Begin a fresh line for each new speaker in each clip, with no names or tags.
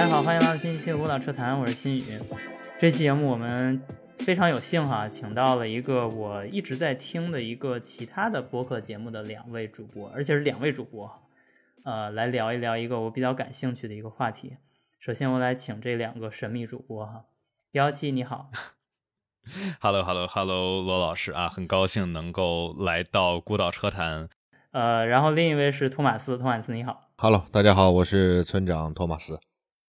大家好，欢迎来到新一期《舞蹈车谈》，我是新宇。这期节目我们非常有幸哈，请到了一个我一直在听的一个其他的播客节目的两位主播，而且是两位主播，呃，来聊一聊一个我比较感兴趣的一个话题。首先，我来请这两个神秘主播哈，幺七你好，
Hello，Hello，Hello，罗老师啊，很高兴能够来到《孤岛车谈》。
呃，然后另一位是托马斯，托马斯你好
，Hello，大家好，我是村长托马斯。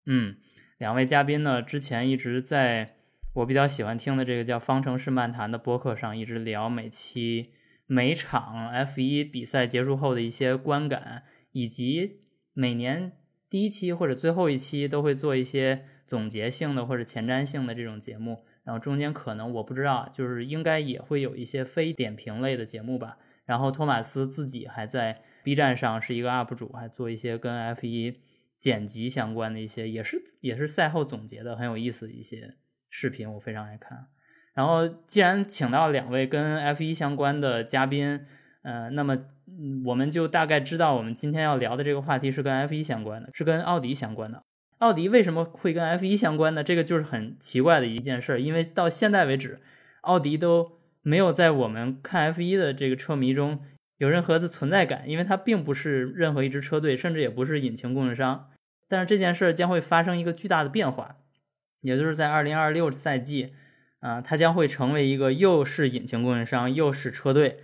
嗯，两位嘉宾呢，之前一直在我比较喜欢听的这个叫《方程式漫谈》的播客上，一直聊每期每场 F 一比赛结束后的一些观感，以及每年第一期或者最后一期都会做一些总结性的或者前瞻性的这种节目。然后中间可能我不知道，就是应该也会有一些非点评类的节目吧。然后托马斯自己还在 B 站上是一个 UP 主，还做一些跟 F1 剪辑相关的一些，也是也是赛后总结的很有意思的一些视频，我非常爱看。然后既然请到两位跟 F1 相关的嘉宾，呃，那么我们就大概知道我们今天要聊的这个话题是跟 F1 相关的，是跟奥迪相关的。奥迪为什么会跟 F1 相关呢？这个就是很奇怪的一件事，因为到现在为止，奥迪都。没有在我们看 F 一的这个车迷中有任何的存在感，因为它并不是任何一支车队，甚至也不是引擎供应商。但是这件事将会发生一个巨大的变化，也就是在二零二六赛季，啊，它将会成为一个又是引擎供应商又是车队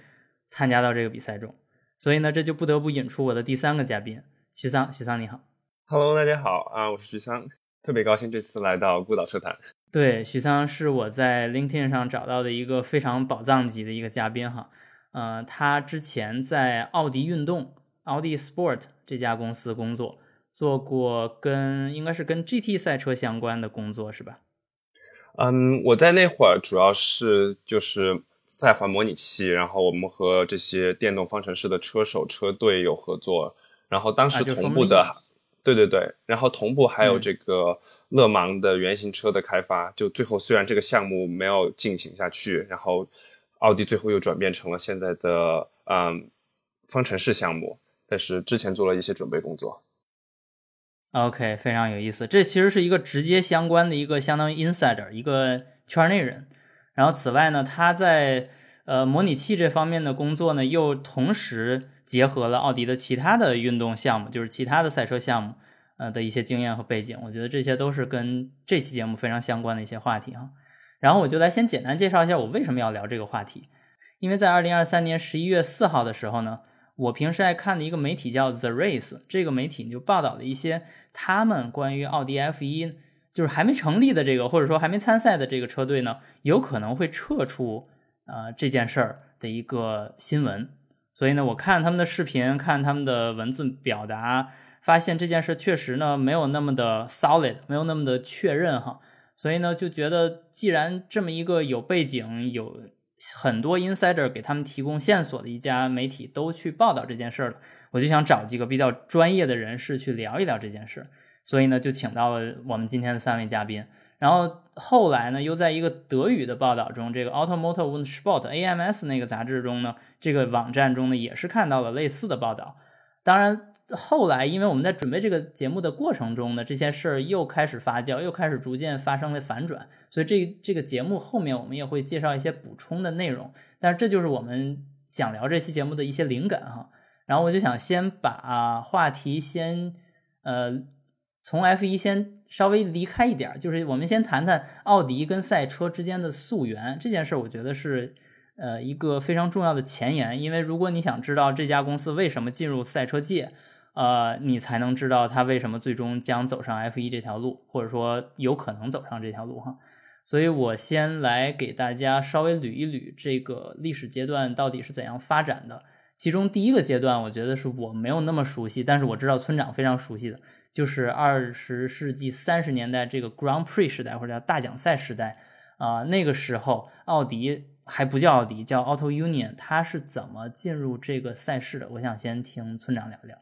参加到这个比赛中。所以呢，这就不得不引出我的第三个嘉宾徐桑。徐桑你好
，Hello，大家好啊，我是徐桑，特别高兴这次来到孤岛车坛。
对，徐桑是我在 LinkedIn 上找到的一个非常宝藏级的一个嘉宾哈，呃，他之前在奥迪运动、奥迪 Sport 这家公司工作，做过跟应该是跟 GT 赛车相关的工作是吧？
嗯，我在那会儿主要是就是在环模拟器，然后我们和这些电动方程式的车手车队有合作，然后当时同步的。对对对，然后同步还有这个勒芒的原型车的开发，就最后虽然这个项目没有进行下去，然后奥迪最后又转变成了现在的嗯方程式项目，但是之前做了一些准备工作。
OK，非常有意思，这其实是一个直接相关的一个相当于 insider 一个圈内人，然后此外呢，他在呃模拟器这方面的工作呢，又同时。结合了奥迪的其他的运动项目，就是其他的赛车项目，呃的一些经验和背景，我觉得这些都是跟这期节目非常相关的一些话题哈。然后我就来先简单介绍一下我为什么要聊这个话题，因为在二零二三年十一月四号的时候呢，我平时爱看的一个媒体叫 The Race，这个媒体就报道了一些他们关于奥迪 F 一就是还没成立的这个或者说还没参赛的这个车队呢，有可能会撤出呃这件事儿的一个新闻。所以呢，我看他们的视频，看他们的文字表达，发现这件事确实呢没有那么的 solid，没有那么的确认哈。所以呢，就觉得既然这么一个有背景、有很多 insider 给他们提供线索的一家媒体都去报道这件事了，我就想找几个比较专业的人士去聊一聊这件事。所以呢，就请到了我们今天的三位嘉宾。然后后来呢，又在一个德语的报道中，这个 Automotive Sport AMS 那个杂志中呢，这个网站中呢，也是看到了类似的报道。当然，后来因为我们在准备这个节目的过程中呢，这些事儿又开始发酵，又开始逐渐发生了反转。所以这这个节目后面我们也会介绍一些补充的内容。但是这就是我们想聊这期节目的一些灵感哈。然后我就想先把话题先呃。从 F 一先稍微离开一点，就是我们先谈谈奥迪跟赛车之间的溯源这件事儿，我觉得是呃一个非常重要的前沿。因为如果你想知道这家公司为什么进入赛车界，呃，你才能知道他为什么最终将走上 F 一这条路，或者说有可能走上这条路哈。所以我先来给大家稍微捋一捋这个历史阶段到底是怎样发展的。其中第一个阶段，我觉得是我没有那么熟悉，但是我知道村长非常熟悉的。就是二十世纪三十年代这个 Grand Prix 时代或者叫大奖赛时代啊，那个时候奥迪还不叫奥迪，叫 Auto Union，它是怎么进入这个赛事的？我想先听村长聊聊。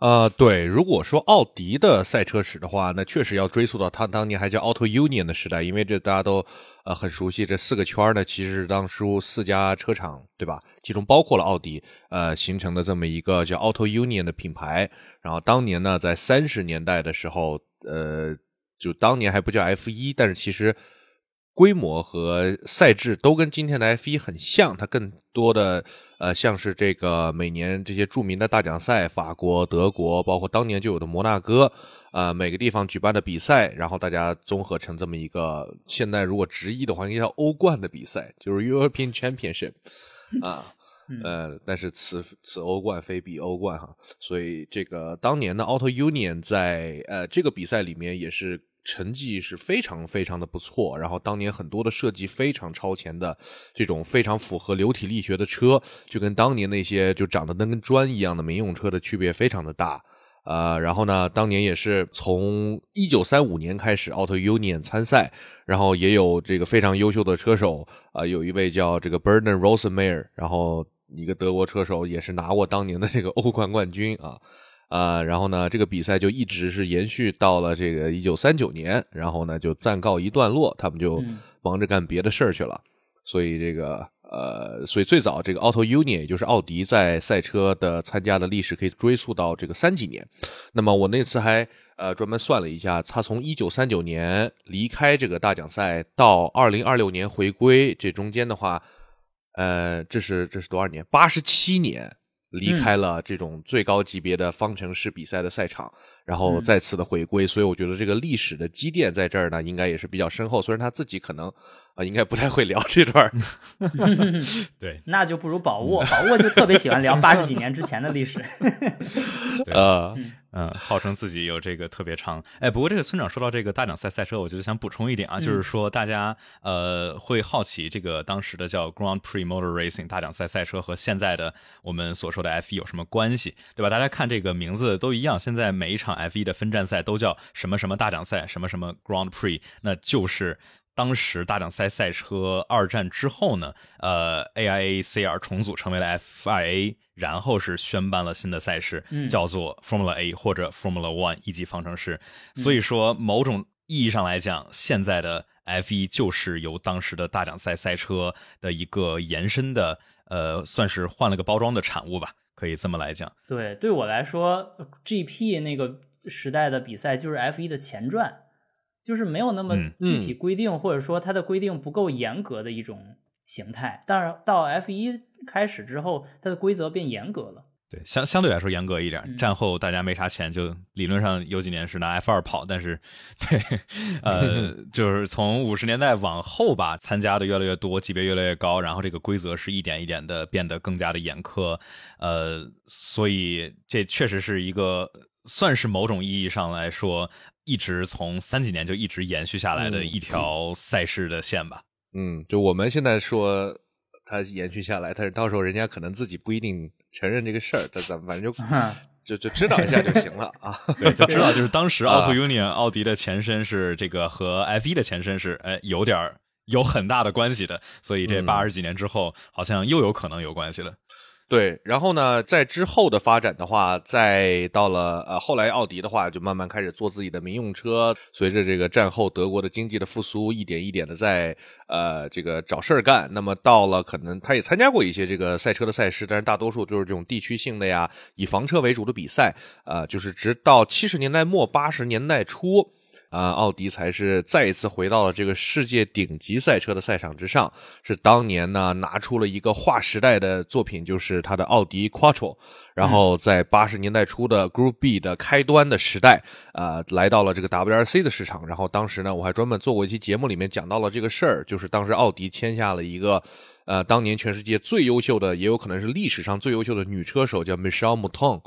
呃，对，如果说奥迪的赛车史的话，那确实要追溯到它当年还叫 Auto Union 的时代，因为这大家都呃很熟悉，这四个圈呢其实是当初四家车厂对吧？其中包括了奥迪，呃形成的这么一个叫 Auto Union 的品牌。然后当年呢，在三十年代的时候，呃，就当年还不叫 F 一，但是其实。规模和赛制都跟今天的 F 一很像，它更多的呃像是这个每年这些著名的大奖赛，法国、德国，包括当年就有的摩纳哥，呃每个地方举办的比赛，然后大家综合成这么一个，现在如果直译的话，应该叫欧冠的比赛，就是 European Championship 啊，呃，但是此此欧冠非彼欧冠哈，所以这个当年的 Auto Union 在呃这个比赛里面也是。成绩是非常非常的不错，然后当年很多的设计非常超前的这种非常符合流体力学的车，就跟当年那些就长得那跟砖一样的民用车的区别非常的大。呃，然后呢，当年也是从一九三五年开始，Auto Union 参赛，然后也有这个非常优秀的车手，啊，有一位叫这个 Bernard Rosenmeyer，然后一个德国车手也是拿过当年的这个欧冠冠军啊。啊，然后呢，这个比赛就一直是延续到了这个一九三九年，然后呢就暂告一段落，他们就忙着干别的事儿去了。所以这个呃，所以最早这个 Auto Union 也就是奥迪在赛车的参加的历史可以追溯到这个三几年。那么我那次还呃专门算了一下，他从一九三九年离开这个大奖赛到二零二六年回归，这中间的话，呃，这是这是多少年？八十七年。离开了这种最高级别的方程式比赛的赛场，然后再次的回归，所以我觉得这个历史的积淀在这儿呢，应该也是比较深厚。虽然他自己可能啊，应该不太会聊这段
对，
那就不如宝沃，宝沃就特别喜欢聊八十几年之前的历史。
呃。
嗯，号称自己有这个特别长。哎，不过这个村长说到这个大奖赛赛车，我觉得想补充一点啊，就是说大家呃会好奇这个当时的叫 Grand Prix Motor Racing 大奖赛赛车和现在的我们所说的 F1 有什么关系，对吧？大家看这个名字都一样，现在每一场 F1 的分站赛都叫什么什么大奖赛，什么什么 Grand Prix，那就是当时大奖赛赛车二战之后呢，呃，AIACR 重组成为了 FIA。然后是宣办了新的赛事，叫做 Formula A 或者 Formula One 一级方程式。所以说，某种意义上来讲，现在的 F1 就是由当时的大奖赛赛车的一个延伸的，呃，算是换了个包装的产物吧，可以这么来讲。
对，对我来说，GP 那个时代的比赛就是 F1 的前传，就是没有那么具体规定，或者说它的规定不够严格的一种。形态，但是到 F 一开始之后，它的规则变严格了。
对，相相对来说严格一点。战后大家没啥钱，就理论上有几年是拿 F 二跑，但是，对，呃，就是从五十年代往后吧，参加的越来越多，级别越来越高，然后这个规则是一点一点的变得更加的严苛。呃，所以这确实是一个算是某种意义上来说，一直从三几年就一直延续下来的一条赛事的线吧。
嗯，就我们现在说它延续下来，但是到时候人家可能自己不一定承认这个事儿，但咱们反正就 就就知道一下就行了啊。
对，就知道就是当时 Auto Union 奥迪的前身是这个和 F 一的前身是哎有点有很大的关系的，所以这八十几年之后好像又有可能有关系了。
对，然后呢，在之后的发展的话，再到了呃后来奥迪的话，就慢慢开始做自己的民用车。随着这个战后德国的经济的复苏，一点一点的在呃这个找事儿干。那么到了可能他也参加过一些这个赛车的赛事，但是大多数就是这种地区性的呀，以房车为主的比赛。呃，就是直到七十年代末八十年代初。啊，奥迪才是再一次回到了这个世界顶级赛车的赛场之上。是当年呢拿出了一个划时代的作品，就是它的奥迪 Quattro。然后在八十年代初的 Group B 的开端的时代，啊，来到了这个 WRC 的市场。然后当时呢，我还专门做过一期节目，里面讲到了这个事儿，就是当时奥迪签下了一个，呃，当年全世界最优秀的，也有可能是历史上最优秀的女车手，叫 Michelle Mouton。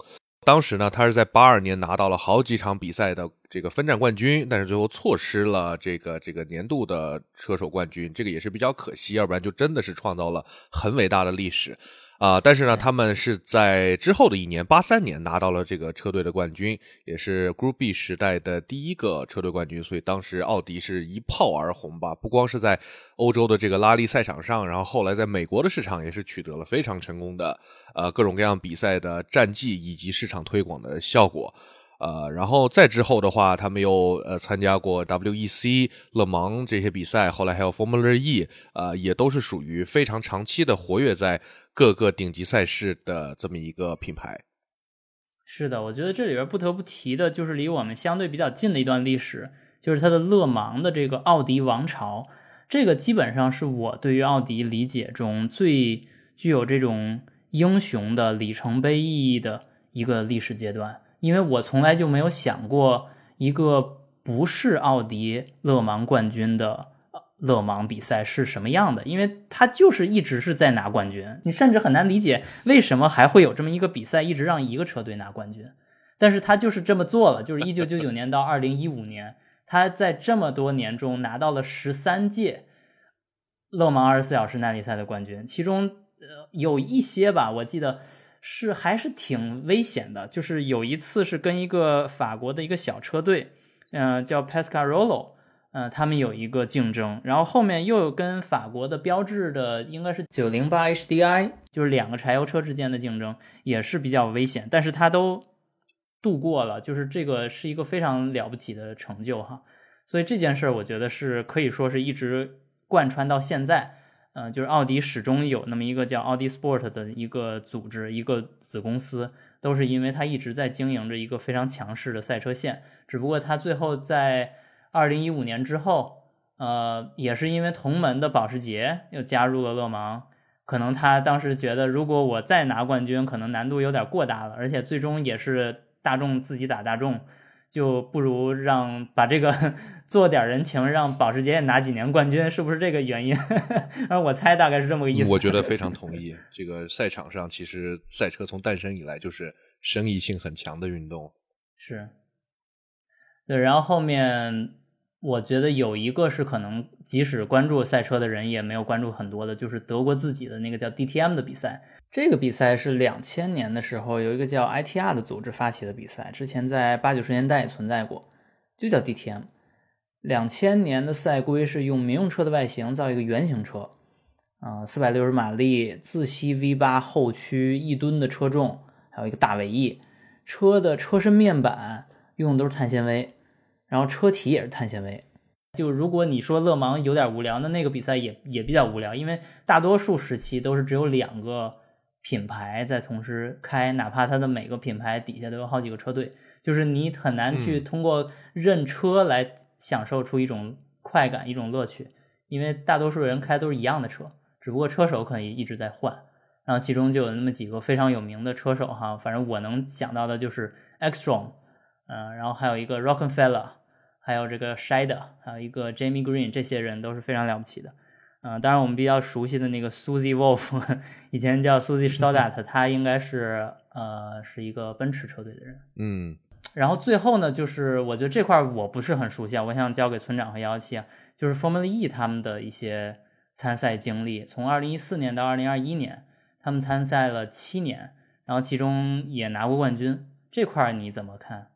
当时呢，她是在八二年拿到了好几场比赛的这个分站冠军，但是最后错失了这个这个年度的车手冠军，这个也是比较可惜，要不然就真的是创造了很伟大的历史。啊，但是呢，他们是在之后的一年，八三年拿到了这个车队的冠军，也是 Group B 时代的第一个车队冠军，所以当时奥迪是一炮而红吧，不光是在欧洲的这个拉力赛场上，然后后来在美国的市场也是取得了非常成功的呃各种各样比赛的战绩以及市场推广的效果。呃，然后再之后的话，他们又呃参加过 WEC、勒芒这些比赛，后来还有 Formula E，呃，也都是属于非常长期的活跃在各个顶级赛事的这么一个品牌。
是的，我觉得这里边不得不提的就是离我们相对比较近的一段历史，就是它的勒芒的这个奥迪王朝，这个基本上是我对于奥迪理解中最具有这种英雄的里程碑意义的一个历史阶段。因为我从来就没有想过一个不是奥迪勒芒冠军的勒芒比赛是什么样的，因为他就是一直是在拿冠军，你甚至很难理解为什么还会有这么一个比赛，一直让一个车队拿冠军。但是他就是这么做了，就是一九九九年到二零一五年，他在这么多年中拿到了十三届勒芒二十四小时耐力赛的冠军，其中呃有一些吧，我记得。是还是挺危险的，就是有一次是跟一个法国的一个小车队，嗯，叫 Pescarolo，嗯，他们有一个竞争，然后后面又有跟法国的标致的应该是九零八 HDI，就是两个柴油车之间的竞争也是比较危险，但是他都度过了，就是这个是一个非常了不起的成就哈，所以这件事儿我觉得是可以说是一直贯穿到现在。嗯，就是奥迪始终有那么一个叫奥迪 Sport 的一个组织，一个子公司，都是因为它一直在经营着一个非常强势的赛车线。只不过它最后在二零一五年之后，呃，也是因为同门的保时捷又加入了勒芒，可能他当时觉得，如果我再拿冠军，可能难度有点过大了，而且最终也是大众自己打大众。就不如让把这个 做点人情，让保时捷也拿几年冠军，是不是这个原因？而 我猜大概是这么个意思。
我觉得非常同意。这个赛场上，其实赛车从诞生以来就是生意性很强的运动。
是。对，然后后面。我觉得有一个是可能，即使关注赛车的人也没有关注很多的，就是德国自己的那个叫 DTM 的比赛。这个比赛是两千年的时候有一个叫 ITR 的组织发起的比赛，之前在八九十年代也存在过，就叫 DTM。两千年的赛规是用民用车的外形造一个圆形车，啊，四百六十马力自吸 V 八后驱一吨的车重，还有一个大尾翼，车的车身面板用的都是碳纤维。然后车体也是碳纤维，就如果你说勒芒有点无聊，那那个比赛也也比较无聊，因为大多数时期都是只有两个品牌在同时开，哪怕它的每个品牌底下都有好几个车队，就是你很难去通过认车来享受出一种快感、一种乐趣，因为大多数人开都是一样的车，只不过车手可能一直在换，然后其中就有那么几个非常有名的车手哈，反正我能想到的就是 Xtron，嗯，然后还有一个 Rockenfeller。还有这个 Shida，还有一个 Jamie Green，这些人都是非常了不起的。嗯，当然我们比较熟悉的那个 Susie Wolf，以前叫 Susie Stodart，他应该是呃是一个奔驰车队的人。
嗯，
然后最后呢，就是我觉得这块我不是很熟悉，啊，我想交给村长和幺幺七啊，就是 Formula E 他们的一些参赛经历，从二零一四年到二零二一年，他们参赛了七年，然后其中也拿过冠军，这块你怎么看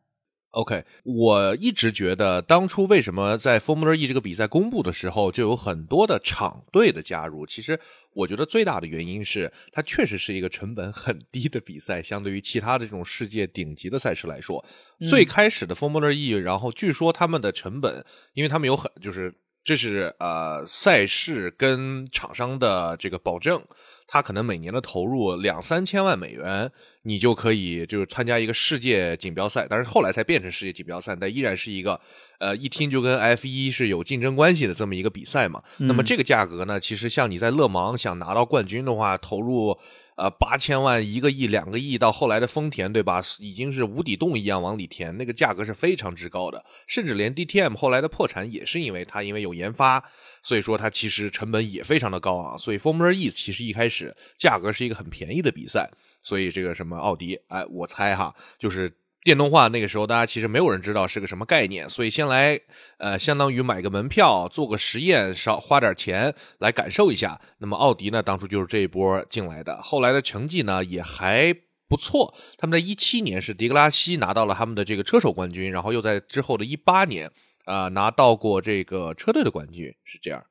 ？OK，我一直觉得当初为什么在 Formula E 这个比赛公布的时候就有很多的厂队的加入？其实我觉得最大的原因是它确实是一个成本很低的比赛，相对于其他的这种世界顶级的赛事来说，最开始的 Formula E，然后据说他们的成本，因为他们有很就是这是呃赛事跟厂商的这个保证，他可能每年的投入两三千万美元。你就可以就是参加一个世界锦标赛，但是后来才变成世界锦标赛，但依然是一个，呃，一听就跟 F 一是有竞争关系的这么一个比赛嘛。那么这个价格呢，其实像你在勒芒想拿到冠军的话，投入呃八千万、一个亿、两个亿，到后来的丰田对吧，已经是无底洞一样往里填，那个价格是非常之高的。甚至连 DTM 后来的破产也是因为它因为有研发，所以说它其实成本也非常的高啊。所以 Formula E 其实一开始价格是一个很便宜的比赛。所以这个什么奥迪，哎，我猜哈，就是电动化那个时候，大家其实没有人知道是个什么概念，所以先来呃，相当于买个门票，做个实验，少花点钱来感受一下。那么奥迪呢，当初就是这一波进来的，后来的成绩呢也还不错。他们在一七年是迪格拉西拿到了他们的这个车手冠军，然后又在之后的一八年啊拿到过这个车队的冠军，是这样。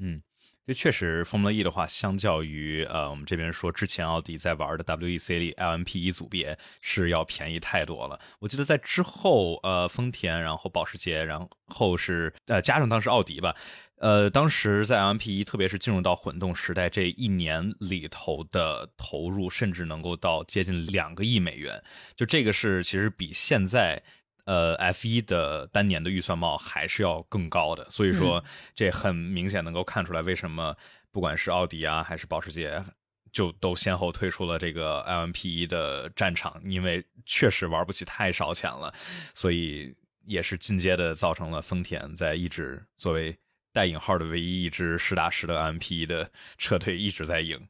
嗯。这确实，Formula E 的话，相较于呃，我们这边说之前奥迪在玩的 WEC 里 LMP1 组别是要便宜太多了。我记得在之后，呃，丰田，然后保时捷，然后是呃加上当时奥迪吧，呃，当时在 LMP1，特别是进入到混动时代这一年里头的投入，甚至能够到接近两个亿美元。就这个是其实比现在。呃，F 一的单年的预算帽还是要更高的，所以说这很明显能够看出来为什么不管是奥迪啊还是保时捷，就都先后退出了这个 LMP 一的战场，因为确实玩不起太烧钱了，所以也是进阶的造成了丰田在一直作为带引号的唯一一支实打实的 LMP 一的 车队一直在赢。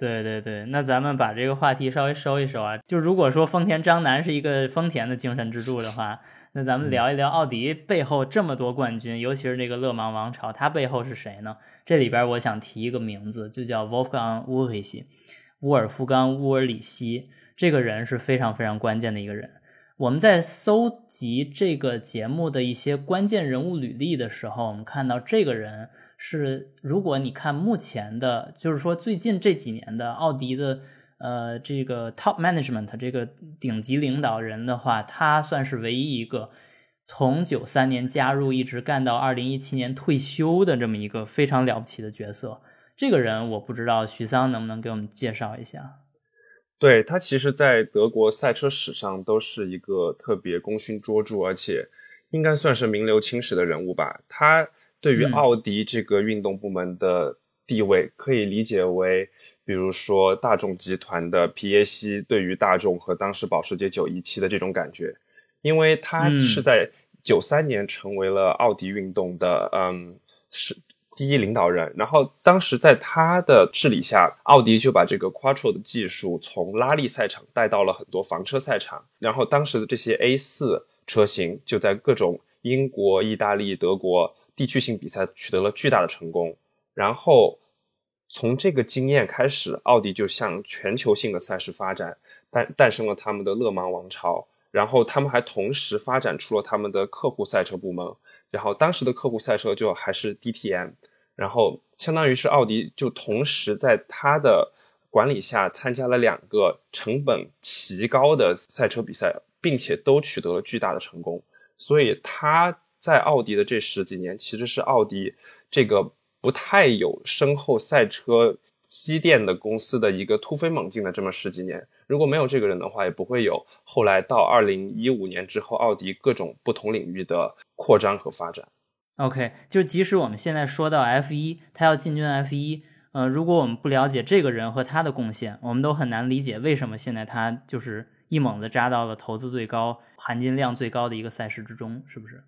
对对对，那咱们把这个话题稍微收一收啊。就如果说丰田章男是一个丰田的精神支柱的话，那咱们聊一聊奥迪背后这么多冠军，尤其是这个勒芒王朝，它背后是谁呢？这里边我想提一个名字，就叫 Wolfgang u r 沃尔夫冈·乌尔里希。这个人是非常非常关键的一个人。我们在搜集这个节目的一些关键人物履历的时候，我们看到这个人。是，如果你看目前的，就是说最近这几年的奥迪的，呃，这个 top management 这个顶级领导人的话，他算是唯一一个从九三年加入一直干到二零一七年退休的这么一个非常了不起的角色。这个人我不知道徐桑能不能给我们介绍一下？
对他，其实，在德国赛车史上都是一个特别功勋卓著，而且应该算是名留青史的人物吧。他。对于奥迪这个运动部门的地位，可以理解为，比如说大众集团的皮耶西对于大众和当时保时捷917的这种感觉，因为他是在九三年成为了奥迪运动的嗯是第一领导人，然后当时在他的治理下，奥迪就把这个 Quattro 的技术从拉力赛场带到了很多房车赛场，然后当时的这些 A 四车型就在各种英国、意大利、德国。地区性比赛取得了巨大的成功，然后从这个经验开始，奥迪就向全球性的赛事发展，诞诞生了他们的勒芒王朝。然后他们还同时发展出了他们的客户赛车部门，然后当时的客户赛车就还是 DTM，然后相当于是奥迪就同时在他的管理下参加了两个成本奇高的赛车比赛，并且都取得了巨大的成功，所以他。在奥迪的这十几年，其实是奥迪这个不太有深厚赛车积淀的公司的一个突飞猛进的这么十几年。如果没有这个人的话，也不会有后来到二零一五年之后，奥迪各种不同领域的扩张和发展。
OK，就即使我们现在说到 F 一，他要进军 F 一，呃，如果我们不了解这个人和他的贡献，我们都很难理解为什么现在他就是一猛子扎到了投资最高、含金量最高的一个赛事之中，是不是？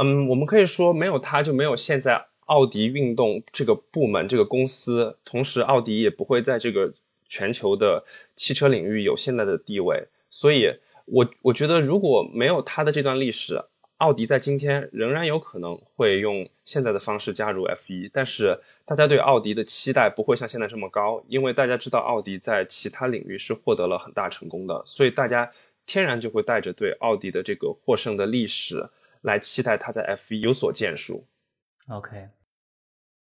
嗯，我们可以说没有它就没有现在奥迪运动这个部门这个公司，同时奥迪也不会在这个全球的汽车领域有现在的地位。所以，我我觉得如果没有它的这段历史，奥迪在今天仍然有可能会用现在的方式加入 F 一，但是大家对奥迪的期待不会像现在这么高，因为大家知道奥迪在其他领域是获得了很大成功的，所以大家天然就会带着对奥迪的这个获胜的历史。来期待他在 F 一有所建树。
OK，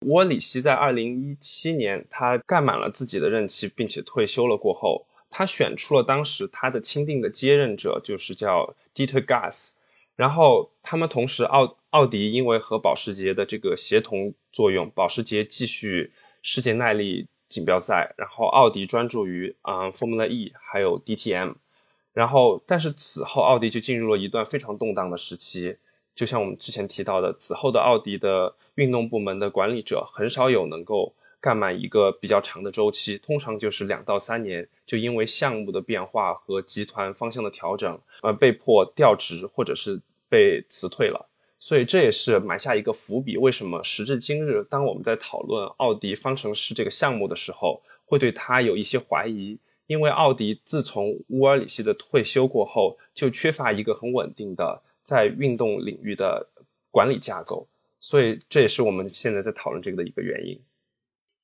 沃里希在二零一七年他干满了自己的任期，并且退休了过后，他选出了当时他的钦定的接任者，就是叫 Dieter Gas。然后他们同时奥奥迪因为和保时捷的这个协同作用，保时捷继续世界耐力锦标赛，然后奥迪专注于嗯 Formula E 还有 DTM。然后，但是此后奥迪就进入了一段非常动荡的时期。就像我们之前提到的，此后的奥迪的运动部门的管理者很少有能够干满一个比较长的周期，通常就是两到三年，就因为项目的变化和集团方向的调整，呃，被迫调职或者是被辞退了。所以这也是埋下一个伏笔。为什么时至今日，当我们在讨论奥迪方程式这个项目的时候，会对它有一些怀疑？因为奥迪自从乌尔里希的退休过后，就缺乏一个很稳定的在运动领域的管理架构，所以这也是我们现在在讨论这个的一个原因。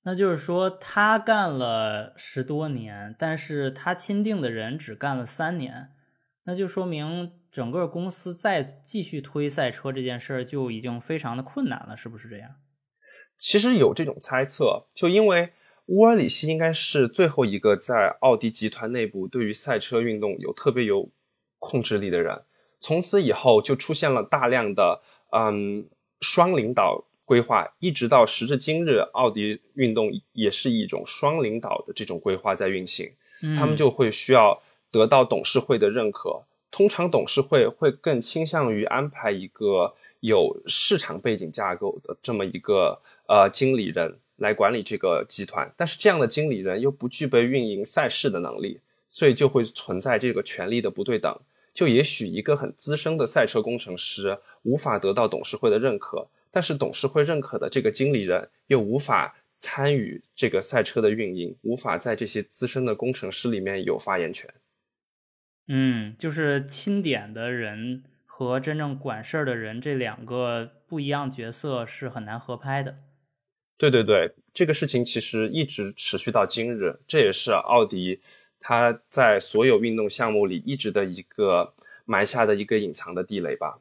那就是说，他干了十多年，但是他钦定的人只干了三年，那就说明整个公司再继续推赛车这件事儿就已经非常的困难了，是不是这样？
其实有这种猜测，就因为乌尔里希应该是最后一个在奥迪集团内部对于赛车运动有特别有控制力的人，从此以后就出现了大量的嗯双领导。规划一直到时至今日，奥迪运动也是一种双领导的这种规划在运行。他们就会需要得到董事会的认可。通常董事会会更倾向于安排一个有市场背景架构的这么一个呃经理人来管理这个集团，但是这样的经理人又不具备运营赛事的能力，所以就会存在这个权力的不对等。就也许一个很资深的赛车工程师无法得到董事会的认可。但是董事会认可的这个经理人又无法参与这个赛车的运营，无法在这些资深的工程师里面有发言权。
嗯，就是钦点的人和真正管事儿的人这两个不一样角色是很难合拍的。
对对对，这个事情其实一直持续到今日，这也是奥迪它在所有运动项目里一直的一个埋下的一个隐藏的地雷吧。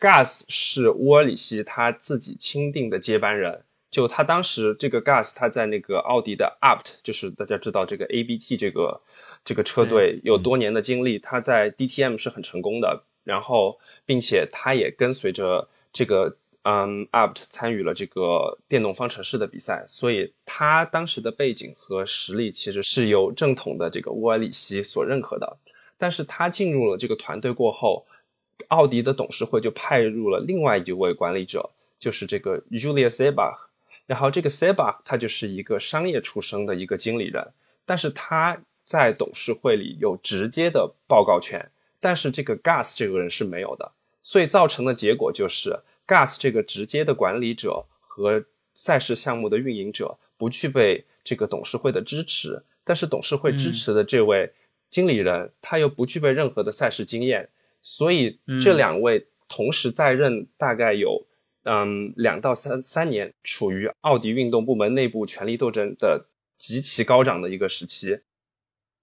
Gas 是乌尔里希他自己钦定的接班人，就他当时这个 Gas 他在那个奥迪的 Apt，就是大家知道这个 ABT 这个这个车队有多年的经历，他在 DTM 是很成功的，然后并且他也跟随着这个嗯，Apt 参与了这个电动方程式的比赛，所以他当时的背景和实力其实是由正统的这个乌尔里希所认可的，但是他进入了这个团队过后。奥迪的董事会就派入了另外一位管理者，就是这个 Julia Sebach。然后这个 Sebach 他就是一个商业出身的一个经理人，但是他在董事会里有直接的报告权，但是这个 Gas 这个人是没有的。所以造成的结果就是 Gas 这个直接的管理者和赛事项目的运营者不具备这个董事会的支持，但是董事会支持的这位经理人他又不具备任何的赛事经验。所以这两位同时在任，大概有嗯两到三三年，处于奥迪运动部门内部权力斗争的极其高涨的一个时期。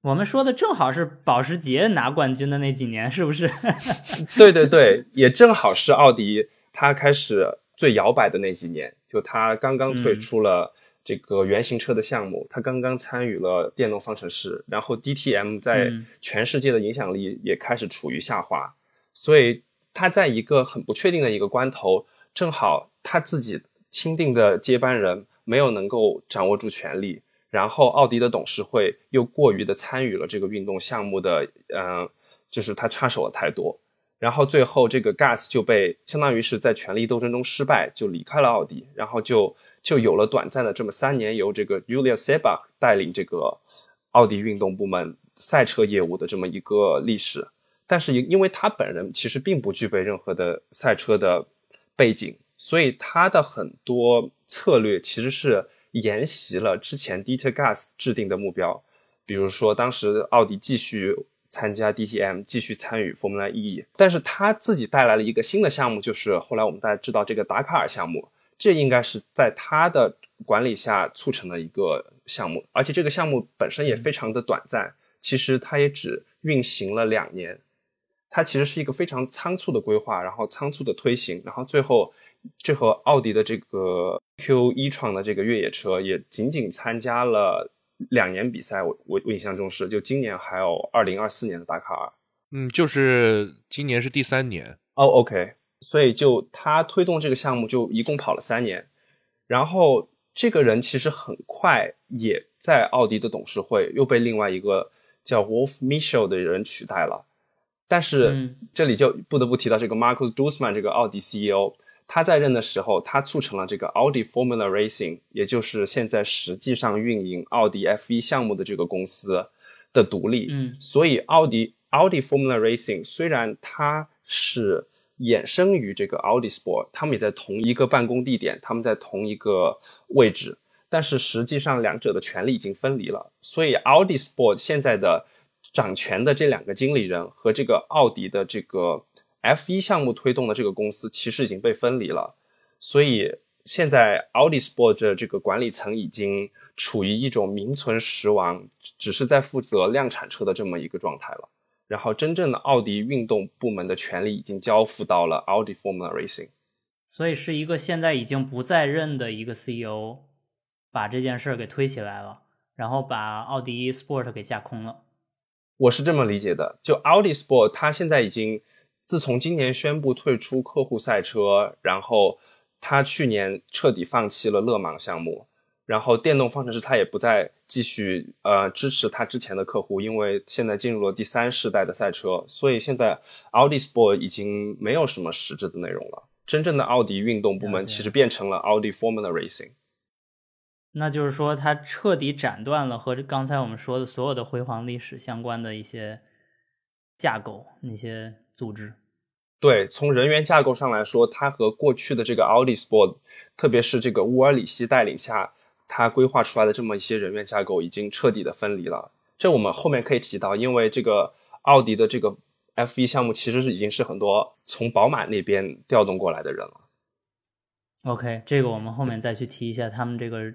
我们说的正好是保时捷拿冠军的那几年，是不是？
对对对，也正好是奥迪它开始最摇摆的那几年，就他刚刚退出了。这个原型车的项目，他刚刚参与了电动方程式，然后 DTM 在全世界的影响力也开始处于下滑，所以他在一个很不确定的一个关头，正好他自己钦定的接班人没有能够掌握住权力，然后奥迪的董事会又过于的参与了这个运动项目的，嗯，就是他插手了太多。然后最后，这个 Gas 就被相当于是在权力斗争中失败，就离开了奥迪，然后就就有了短暂的这么三年由这个 Julia Sebach 带领这个奥迪运动部门赛车业务的这么一个历史。但是因因为他本人其实并不具备任何的赛车的背景，所以他的很多策略其实是沿袭了之前 Dieter Gas 制定的目标，比如说当时奥迪继续。参加 DTM 继续参与 Formula E，但是他自己带来了一个新的项目，就是后来我们大家知道这个达喀尔项目，这应该是在他的管理下促成的一个项目，而且这个项目本身也非常的短暂，其实它也只运行了两年，它其实是一个非常仓促的规划，然后仓促的推行，然后最后这和奥迪的这个 Q 一创的这个越野车也仅仅参加了。两年比赛，我我我印象中是，就今年还有二零二四年的达喀尔，
嗯，就是今年是第三年。
哦，OK，所以就他推动这个项目就一共跑了三年，然后这个人其实很快也在奥迪的董事会又被另外一个叫 Wolf Michel 的人取代了，但是这里就不得不提到这个 Marcus Duesman 这个奥迪 CEO。他在任的时候，他促成了这个 Audi Formula Racing，也就是现在实际上运营奥迪 F1 项目的这个公司的独立。
嗯，
所以奥迪奥迪 Formula Racing 虽然它是衍生于这个 Audi Sport，他们也在同一个办公地点，他们在同一个位置，但是实际上两者的权利已经分离了。所以 Audi Sport 现在的掌权的这两个经理人和这个奥迪的这个 F1 项目推动的这个公司其实已经被分离了。所以现在奥迪 Sport 的这个管理层已经处于一种名存实亡，只是在负责量产车的这么一个状态了。然后真正的奥迪运动部门的权利已经交付到了 Audi Formula Racing，
所以是一个现在已经不在任的一个 CEO 把这件事儿给推起来了，然后把奥迪 Sport 给架空了。
我是这么理解的，就奥迪 Sport 它现在已经自从今年宣布退出客户赛车，然后他去年彻底放弃了勒芒项目。然后电动方程式他也不再继续呃支持他之前的客户，因为现在进入了第三世代的赛车，所以现在奥迪 Sport 已经没有什么实质的内容了。真正的奥迪运动部门其实变成了奥迪 Formula Racing。
那就是说，它彻底斩断了和刚才我们说的所有的辉煌历史相关的一些架构、那些组织。
对，从人员架构上来说，它和过去的这个奥迪 Sport，特别是这个乌尔里希带领下。他规划出来的这么一些人员架构已经彻底的分离了，这我们后面可以提到，因为这个奥迪的这个 F1 项目其实是已经是很多从宝马那边调动过来的人了。
OK，这个我们后面再去提一下他们这个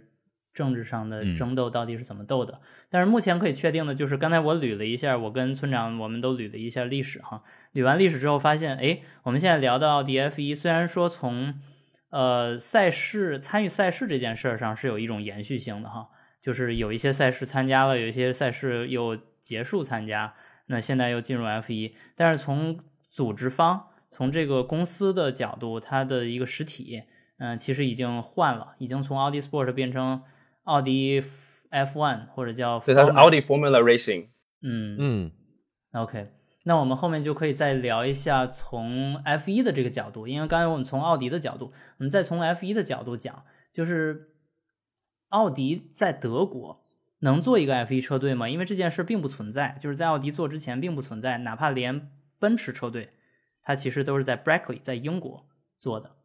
政治上的争斗到底是怎么斗的。但是目前可以确定的就是，刚才我捋了一下，我跟村长我们都捋了一下历史哈，捋完历史之后发现，哎，我们现在聊到奥迪 F1 虽然说从呃，赛事参与赛事这件事儿上是有一种延续性的哈，就是有一些赛事参加了，有一些赛事又结束参加，那现在又进入 F 一。但是从组织方，从这个公司的角度，它的一个实体，嗯，其实已经换了，已经从奥迪 Sport 变成奥迪 F One 或者叫
对，它是奥迪 Formula Racing。
嗯
嗯
，OK。那我们后面就可以再聊一下从 F 一的这个角度，因为刚才我们从奥迪的角度，我们再从 F 一的角度讲，就是奥迪在德国能做一个 F 一车队吗？因为这件事并不存在，就是在奥迪做之前并不存在，哪怕连奔驰车队，它其实都是在 Brackley 在英国做的。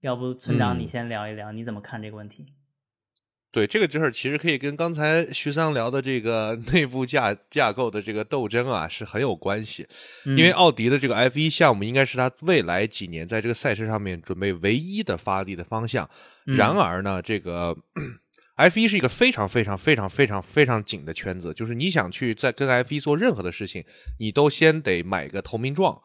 要不村长你先聊一聊，你怎么看这个问题？
对这个事儿，其实可以跟刚才徐桑聊的这个 内部架架构的这个斗争啊，是很有关系。因为奥迪的这个 F 一项目应该是他未来几年在这个赛事上面准备唯一的发力的方向。然而呢，这个 F 一是一个非常非常非常非常非常紧的圈子，就是你想去在跟 F 一做任何的事情，你都先得买个投名状。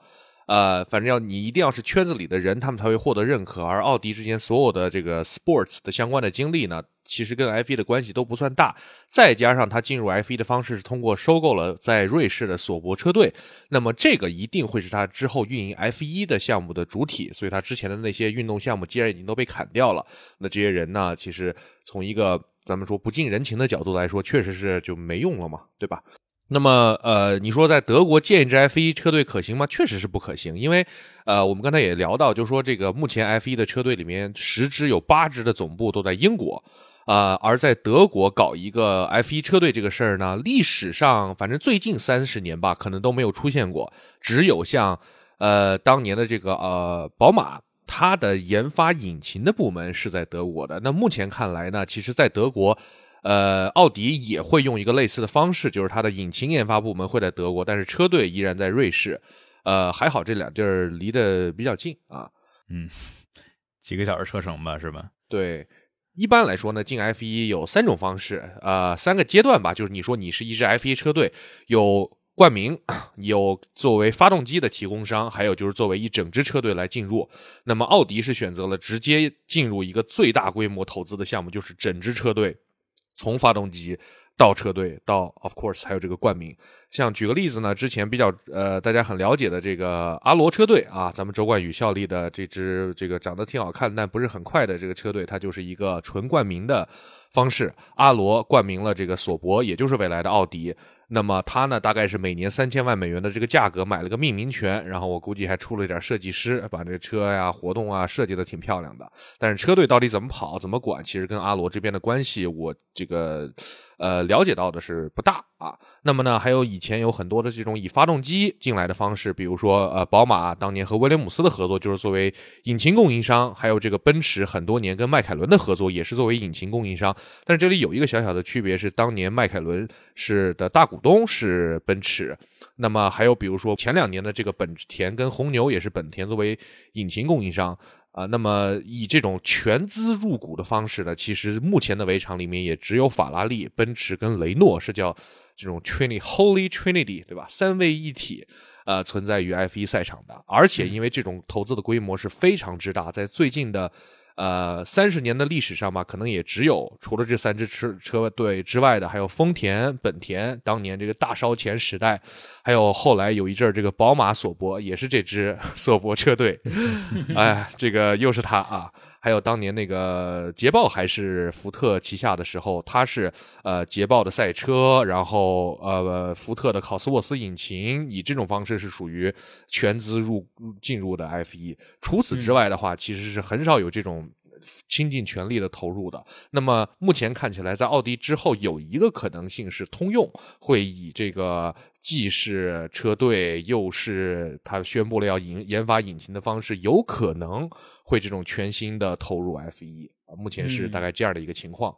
呃，反正要你一定要是圈子里的人，他们才会获得认可。而奥迪之前所有的这个 sports 的相关的经历呢，其实跟 F1 的关系都不算大。再加上他进入 F1 的方式是通过收购了在瑞士的索伯车队，那么这个一定会是他之后运营 F1 的项目的主体。所以他之前的那些运动项目既然已经都被砍掉了，那这些人呢，其实从一个咱们说不近人情的角度来说，确实是就没用了嘛，对吧？那么，呃，你说在德国建一支 F 一车队可行吗？确实是不可行，因为，呃，我们刚才也聊到，就说这个目前 F 一的车队里面，十支有八支的总部都在英国，啊，而在德国搞一个 F 一车队这个事儿呢，历史上反正最近三十年吧，可能都没有出现过，只有像，呃，当年的这个呃宝马，它的研发引擎的部门是在德国的。那目前看来呢，其实在德国。呃，奥迪也会用一个类似的方式，就是它的引擎研发部门会在德国，但是车队依然在瑞士。呃，还好这两地儿离得比较近啊，
嗯，几个小时车程吧，是吧？
对，一般来说呢，进 F 一有三种方式，呃，三个阶段吧，就是你说你是一支 F 一车队，有冠名，有作为发动机的提供商，还有就是作为一整支车队来进入。那么奥迪是选择了直接进入一个最大规模投资的项目，就是整支车队。从发动机到车队到，of course，还有这个冠名。像举个例子呢，之前比较呃大家很了解的这个阿罗车队啊，咱们周冠宇效力的这支这个长得挺好看但不是很快的这个车队，它就是一个纯冠名的方式。阿罗冠名了这个索博，也就是未来的奥迪。那么他呢，大概是每年三千万美元的这个价格买了个命名权，然后我估计还出了一点设计师，把这个车呀、活动啊设计的挺漂亮的。但是车队到底怎么跑、怎么管，其实跟阿罗这边的关系，我这个呃，了解到的是不大啊。那么呢，还有以前有很多的这种以发动机进来的方式，比如说呃，宝马当年和威廉姆斯的合作就是作为引擎供应商，还有这个奔驰很多年跟迈凯伦的合作也是作为引擎供应商。但是这里有一个小小的区别是，当年迈凯伦是的大股东是奔驰，那么还有比如说前两年的这个本田跟红牛也是本田作为引擎供应商。啊，那么以这种全资入股的方式呢，其实目前的围场里面也只有法拉利、奔驰跟雷诺是叫这种 Trinity Holy Trinity，对吧？三位一体，呃，存在于 F1 赛场的。而且因为这种投资的规模是非常之大，在最近的。呃，三十年的历史上吧，可能也只有除了这三支车车队之外的，还有丰田、本田，当年这个大烧钱时代，还有后来有一阵儿这个宝马索博，也是这支 索博车队。哎，这个又是他啊！还有当年那个捷豹还是福特旗下的时候，它是呃捷豹的赛车，然后呃福特的考斯沃斯引擎，以这种方式是属于全资入进入的 F 一。除此之外的话，其实是很少有这种。倾尽全力的投入的，那么目前看起来，在奥迪之后有一个可能性是通用会以这个既是车队又是他宣布了要研研发引擎的方式，有可能会这种全新的投入 F 一啊，目前是大概这样的一个情况。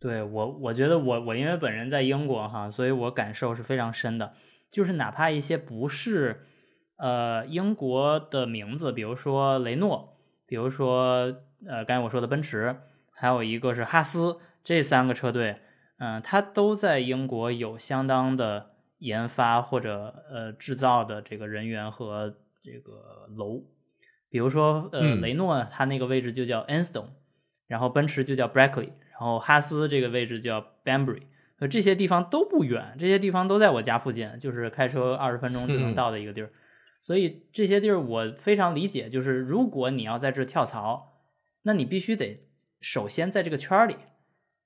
对我，我觉得我我因为本人在英国哈，所以我感受是非常深的，就是哪怕一些不是呃英国的名字，比如说雷诺，比如说。呃，刚才我说的奔驰，还有一个是哈斯，这三个车队，嗯，它都在英国有相当的研发或者呃制造的这个人员和这个楼。比如说，呃，雷诺它那个位置就叫 Enstone，然后奔驰就叫 Brackley，然后哈斯这个位置叫 Banbury，呃，这些地方都不远，这些地方都在我家附近，就是开车二十分钟就能到的一个地儿。所以这些地儿我非常理解，就是如果你要在这跳槽。那你必须得首先在这个圈里，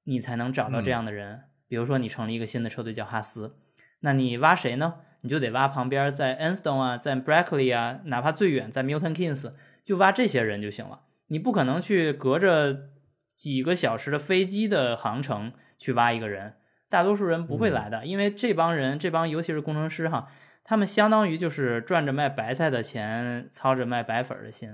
你才能找到这样的人。比如说，你成立一个新的车队叫哈斯，那你挖谁呢？你就得挖旁边在 Enstone 啊，在 Brackley 啊，哪怕最远在 Milton Keynes，就挖这些人就行了。你不可能去隔着几个小时的飞机的航程去挖一个人，大多数人不会来的，因为这帮人，这帮尤其是工程师哈，他们相当于就是赚着卖白菜的钱，操着卖白粉的心。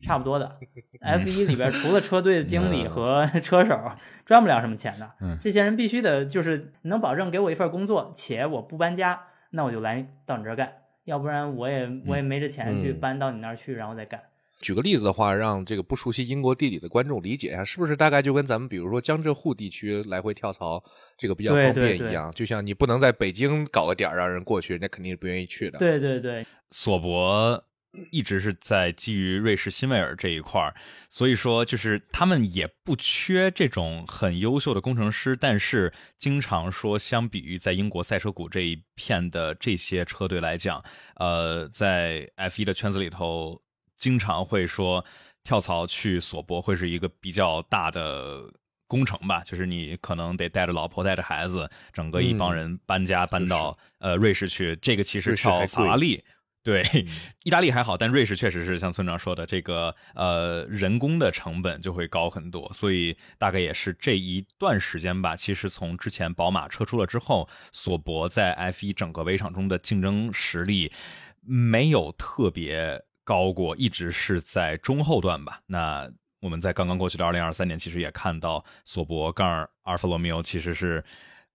差不多的，F 一里边除了车队的经理和 车手赚不了什么钱的，这些人必须得就是能保证给我一份工作，且我不搬家，那我就来到你这儿干，要不然我也我也没这钱去搬到你那儿去，然后再干。
举个例子的话，让这个不熟悉英国地理的观众理解一下，是不是大概就跟咱们比如说江浙沪地区来回跳槽这个比较方便一样？就像你不能在北京搞个点儿让人过去，人家肯定是不愿意去的。
对对对，
索博。一直是在基于瑞士新威尔这一块儿，所以说就是他们也不缺这种很优秀的工程师，但是经常说，相比于在英国赛车谷这一片的这些车队来讲，呃，在 F 一的圈子里头，经常会说跳槽去索博会是一个比较大的工程吧，就是你可能得带着老婆带着孩子，整个一帮人搬家搬到呃瑞士去，这个其实跳法拉利。对，意大利还好，但瑞士确实是像村长说的，这个呃人工的成本就会高很多，所以大概也是这一段时间吧。其实从之前宝马撤出了之后，索博在 F 一整个围场中的竞争实力没有特别高过，一直是在中后段吧。那我们在刚刚过去的二零二三年，其实也看到索博杠阿尔法罗密欧其实是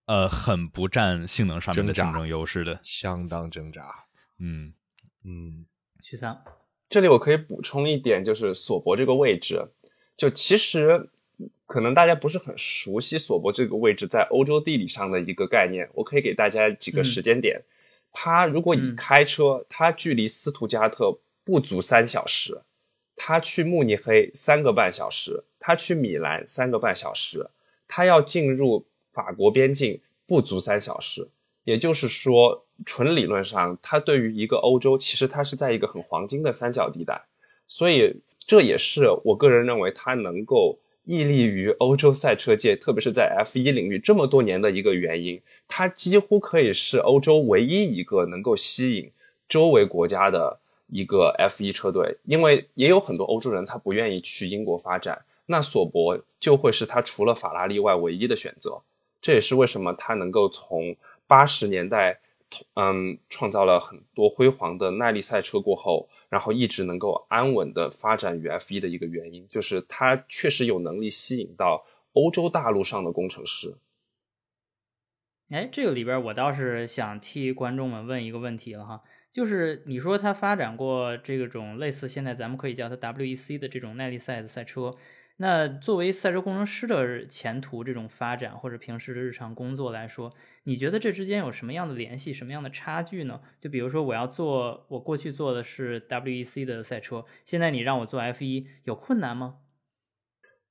呃很不占性能上面的竞争优势的，
相当挣扎，
嗯。
嗯，
许三，
这里我可以补充一点，就是索博这个位置，就其实可能大家不是很熟悉索博这个位置在欧洲地理上的一个概念。我可以给大家几个时间点，它如果以开车，它距离斯图加特不足三小时，它去慕尼黑三个半小时，它去米兰三个半小时，它要进入法国边境不足三小时。也就是说，纯理论上，它对于一个欧洲，其实它是在一个很黄金的三角地带，所以这也是我个人认为它能够屹立于欧洲赛车界，特别是在 F 一领域这么多年的一个原因。它几乎可以是欧洲唯一一个能够吸引周围国家的一个 F 一车队，因为也有很多欧洲人他不愿意去英国发展，那索博就会是他除了法拉利外唯一的选择。这也是为什么它能够从八十年代，嗯，创造了很多辉煌的耐力赛车过后，然后一直能够安稳的发展于 F1 的一个原因，就是它确实有能力吸引到欧洲大陆上的工程师。
哎，这个里边我倒是想替观众们问一个问题了哈，就是你说他发展过这种类似现在咱们可以叫它 WEC 的这种耐力赛的赛车，那作为赛车工程师的前途这种发展或者平时的日常工作来说，你觉得这之间有什么样的联系，什么样的差距呢？就比如说我要做，我过去做的是 WEC 的赛车，现在你让我做 F1，有困难吗？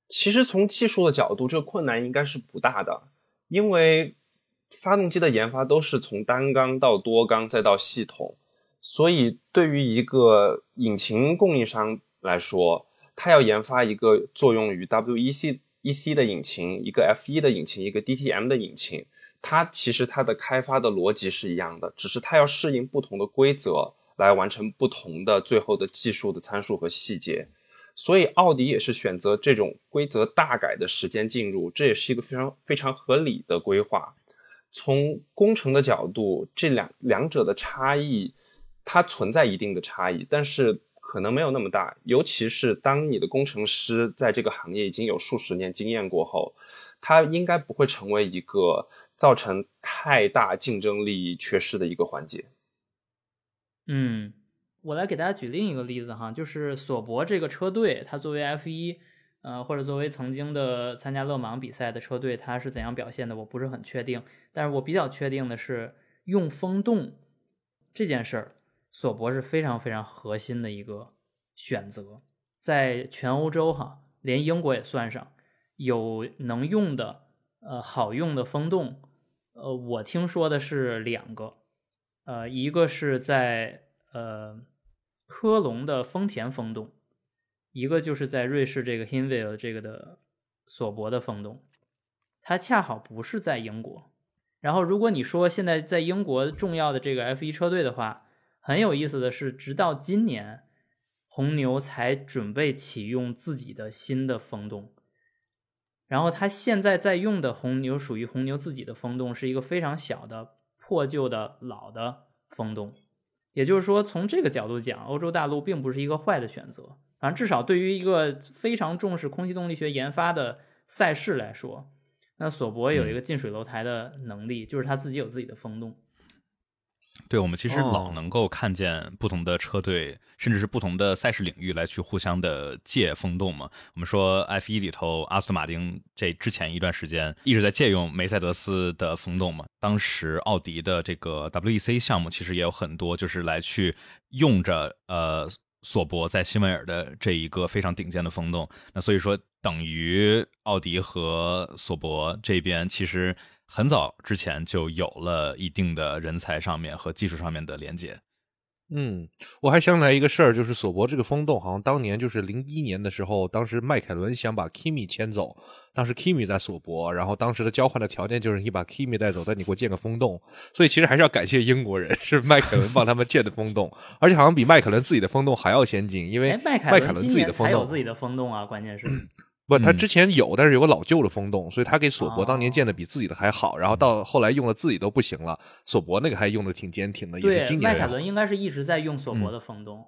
其实从技术的角度，这个困难应该是不大的，因为。发动机的研发都是从单缸到多缸再到系统，所以对于一个引擎供应商来说，他要研发一个作用于 WEC EC 的引擎，一个 F1 的引擎，一个 DTM 的引擎，它其实它的开发的逻辑是一样的，只是它要适应不同的规则来完成不同的最后的技术的参数和细节。所以奥迪也是选择这种规则大改的时间进入，这也是一个非常非常合理的规划。从工程的角度，这两两者的差异，它存在一定的差异，但是可能没有那么大。尤其是当你的工程师在这个行业已经有数十年经验过后，他应该不会成为一个造成太大竞争力缺失的一个环节。
嗯，我来给大家举另一个例子哈，就是索博这个车队，它作为 F 一。呃，或者作为曾经的参加勒芒比赛的车队，它是怎样表现的？我不是很确定。但是我比较确定的是，用风洞这件事儿，索博是非常非常核心的一个选择。在全欧洲哈，连英国也算上，有能用的呃好用的风洞，呃，我听说的是两个，呃，一个是在呃科隆的丰田风洞。一个就是在瑞士这个 Hinwil 这个的索博的风洞，它恰好不是在英国。然后，如果你说现在在英国重要的这个 F1 车队的话，很有意思的是，直到今年红牛才准备启用自己的新的风洞。然后，他现在在用的红牛属于红牛自己的风洞，是一个非常小的破旧的老的风洞。也就是说，从这个角度讲，欧洲大陆并不是一个坏的选择。反正至少对于一个非常重视空气动力学研发的赛事来说，那索博有一个近水楼台的能力，就是他自己有自己的风洞。
对，我们其实老能够看见不同的车队，甚至是不同的赛事领域来去互相的借风洞嘛。我们说 F 一里头，阿斯顿马丁这之前一段时间一直在借用梅赛德斯的风洞嘛。当时奥迪的这个 WEC 项目其实也有很多，就是来去用着呃。索博在新维尔的这一个非常顶尖的风洞，那所以说等于奥迪和索博这边其实很早之前就有了一定的人才上面和技术上面的连接。
嗯，我还想起来一个事儿，就是索博这个风洞，好像当年就是零一年的时候，当时迈凯伦想把 Kimi 牵走，当时 Kimi 在索博，然后当时的交换的条件就是你把 Kimi 带走，但你给我建个风洞，所以其实还是要感谢英国人，是迈凯伦帮他们建的风洞，而且好像比迈凯伦自己的风洞还要先进，因为迈
凯
伦自己的风洞
有自己的风洞啊，关键是。
不，他之前有，但是有个老旧的风洞，所以他给索博当年建的比自己的还好。然后到后来用了自己都不行了，索博那个还用的挺坚挺的。
对，
迈
凯伦应该是一直在用索博的风洞。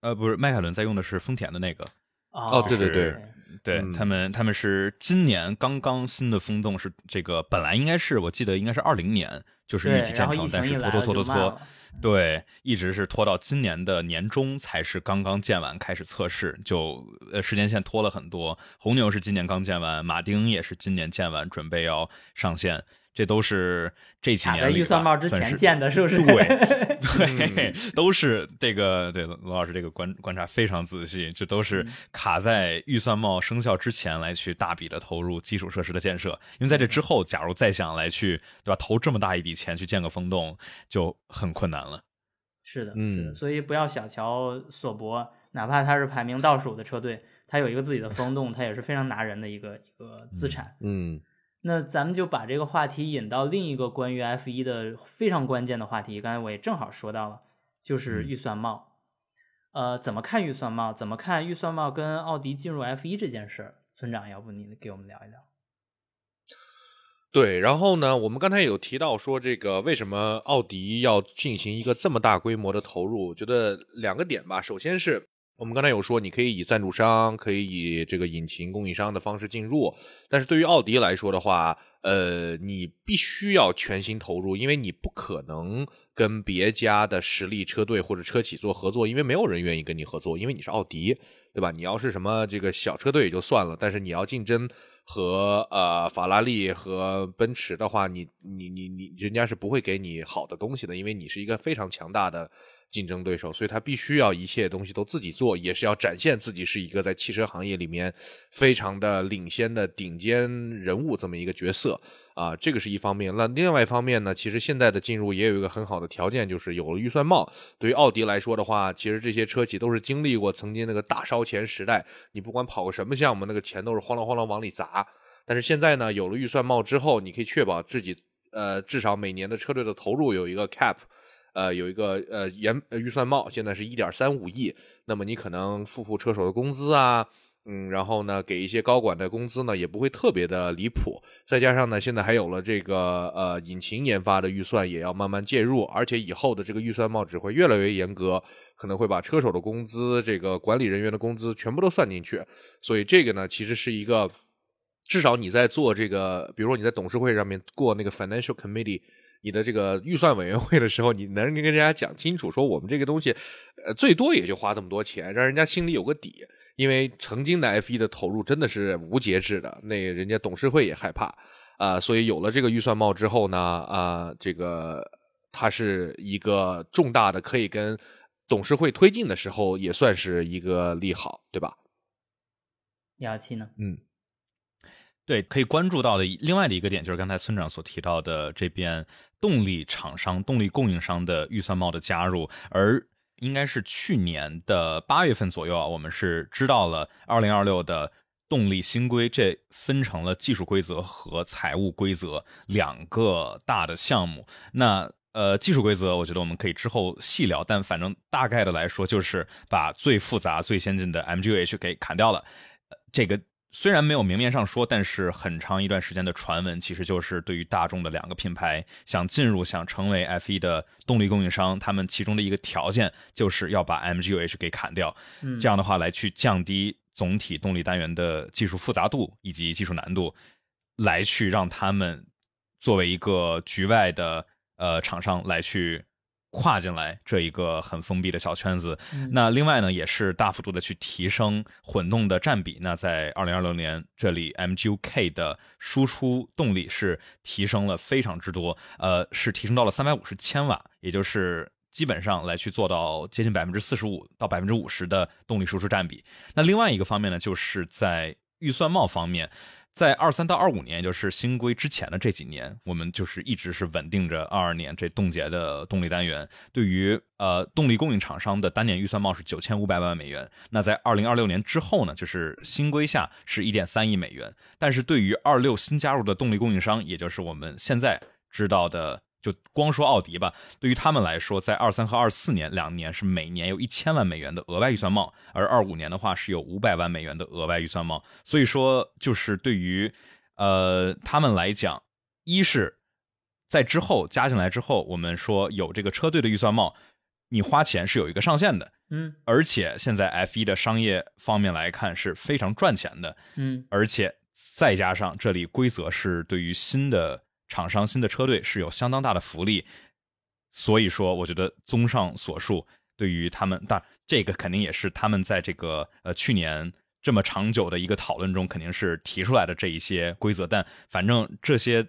呃，不是，迈凯伦在用的是丰田的那个。
哦，对对对，
对他们他们是今年刚刚新的风洞是这个，本来应该是我记得应该是二零年就是预计建成，但是拖拖拖拖拖。对，一直是拖到今年的年中才是刚刚建完开始测试，就呃时间线拖了很多。红牛是今年刚建完，马丁也是今年建完，准备要上线。这都是这几年
预算帽之前建的，是不是？
对对，都是这个。对，罗老师这个观观察非常仔细，这都是卡在预算帽生效之前来去大笔的投入基础设施的建设。因为在这之后，假如再想来去对吧，投这么大一笔钱去建个风洞，就很困难了。
是的，是的。所以不要小瞧索博，哪怕他是排名倒数的车队，他有一个自己的风洞，他也是非常拿人的一个一个资产。
嗯。
那咱们就把这个话题引到另一个关于 F 一的非常关键的话题。刚才我也正好说到了，就是预算帽。呃，怎么看预算帽？怎么看预算帽跟奥迪进入 F 一这件事儿？村长，要不你给我们聊一聊？
对，然后呢，我们刚才有提到说，这个为什么奥迪要进行一个这么大规模的投入？我觉得两个点吧。首先是我们刚才有说，你可以以赞助商，可以以这个引擎供应商的方式进入，但是对于奥迪来说的话，呃，你必须要全心投入，因为你不可能跟别家的实力车队或者车企做合作，因为没有人愿意跟你合作，因为你是奥迪，对吧？你要是什么这个小车队也就算了，但是你要竞争。和呃法拉利和奔驰的话，你你你你，人家是不会给你好的东西的，因为你是一个非常强大的竞争对手，所以他必须要一切东西都自己做，也是要展现自己是一个在汽车行业里面非常的领先的顶尖人物这么一个角色啊，这个是一方面。那另外一方面呢，其实现在的进入也有一个很好的条件，就是有了预算帽。对于奥迪来说的话，其实这些车企都是经历过曾经那个大烧钱时代，你不管跑个什么项目，那个钱都是哗啦哗啦往里砸。但是现在呢，有了预算帽之后，你可以确保自己，呃，至少每年的车队的投入有一个 cap，呃，有一个呃原预算帽，现在是一点三五亿。那么你可能付付车手的工资啊，嗯，然后呢，给一些高管的工资呢，也不会特别的离谱。再加上呢，现在还有了这个呃引擎研发的预算也要慢慢介入，而且以后的这个预算帽只会越来越严格，可能会把车手的工资、这个管理人员的工资全部都算进去。所以这个呢，其实是一个。至少你在做这个，比如说你在董事会上面过那个 financial committee，你的这个预算委员会的时候，你能跟人家讲清楚，说我们这个东西，呃，最多也就花这么多钱，让人家心里有个底。因为曾经的 F 一的投入真的是无节制的，那人家董事会也害怕啊，所以有了这个预算帽之后呢，啊，这个它是一个重大的，可以跟董事会推进的时候，也算是一个利好，对吧？
幺七呢？
嗯。
对，可以关注到的另外的一个点就是刚才村长所提到的这边动力厂商、动力供应商的预算帽的加入，而应该是去年的八月份左右啊，我们是知道了二零二六的动力新规，这分成了技术规则和财务规则两个大的项目。那呃，技术规则我觉得我们可以之后细聊，但反正大概的来说，就是把最复杂、最先进的 MGH 给砍掉了，这个。虽然没有明面上说，但是很长一段时间的传闻，其实就是对于大众的两个品牌想进入、想成为 F1 的动力供应商，他们其中的一个条件就是要把 MGU-H 给砍掉，这样的话来去降低总体动力单元的技术复杂度以及技术难度，来去让他们作为一个局外的呃厂商来去。跨进来这一个很封闭的小圈子，那另外呢，也是大幅度的去提升混动的占比。那在二零二六年，这里 MGU-K 的输出动力是提升了非常之多，呃，是提升到了三百五十千瓦，也就是基本上来去做到接近百分之四十五到百分之五十的动力输出占比。那另外一个方面呢，就是在预算帽方面。在二三到二五年，就是新规之前的这几年，我们就是一直是稳定着二二年这冻结的动力单元。对于呃动力供应厂商的单年预算帽是九千五百万美元。那在二零二六年之后呢，就是新规下是一点三亿美元。但是对于二六新加入的动力供应商，也就是我们现在知道的。就光说奥迪吧，对于他们来说，在二三和二四年两年是每年有一千万美元的额外预算帽，而二五年的话是有五百万美元的额外预算帽。所以说，就是对于呃他们来讲，一是，在之后加进来之后，我们说有这个车队的预算帽，你花钱是有一个上限的，
嗯，
而且现在 F 一的商业方面来看是非常赚钱的，
嗯，
而且再加上这里规则是对于新的。厂商新的车队是有相当大的福利，所以说我觉得综上所述，对于他们，但这个肯定也是他们在这个呃去年这么长久的一个讨论中肯定是提出来的这一些规则，但反正这些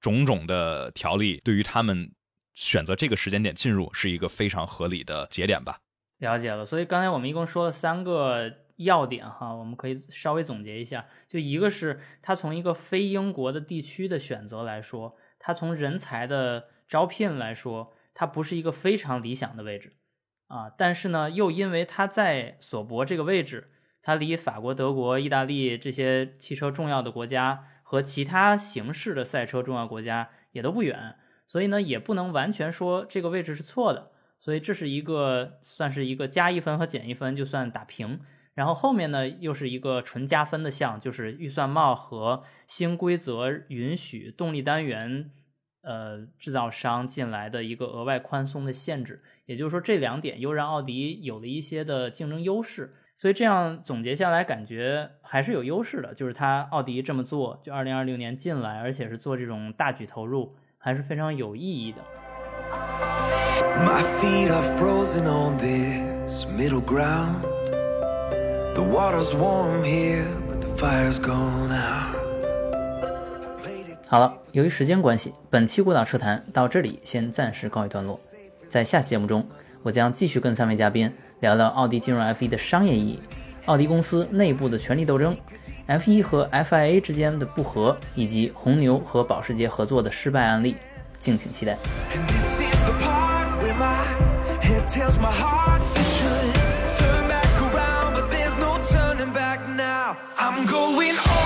种种的条例对于他们选择这个时间点进入是一个非常合理的节点吧。
了解了，所以刚才我们一共说了三个。要点哈，我们可以稍微总结一下，就一个是它从一个非英国的地区的选择来说，它从人才的招聘来说，它不是一个非常理想的位置啊。但是呢，又因为它在索博这个位置，它离法国、德国、意大利这些汽车重要的国家和其他形式的赛车重要国家也都不远，所以呢，也不能完全说这个位置是错的。所以这是一个算是一个加一分和减一分，就算打平。
然后后面呢又是一个纯加分的项，就是预算帽和新规则允许动力单元呃制造商进来的一个额外宽松的限制。也就是说，这两点又让奥迪有了一些的竞争优势。所以这样总结下来，感觉还是有优势的。就是他奥迪这么做，就二零二六年进来，而且是做这种大举投入，还是非常有意义的。My feet are frozen on this middle ground. The water's warm here, but the fire's gone out. 好了，由于时间关系，本期孤岛车谈到这里先暂时告一段落。在下期节目中，我将继续跟三位嘉宾聊聊奥迪进入 F1 的商业意义、奥迪公司内部的权力斗争、F1 和 FIA 之间的不和，以及红牛和保时捷合作的失败案例，敬请期待。I'm going on.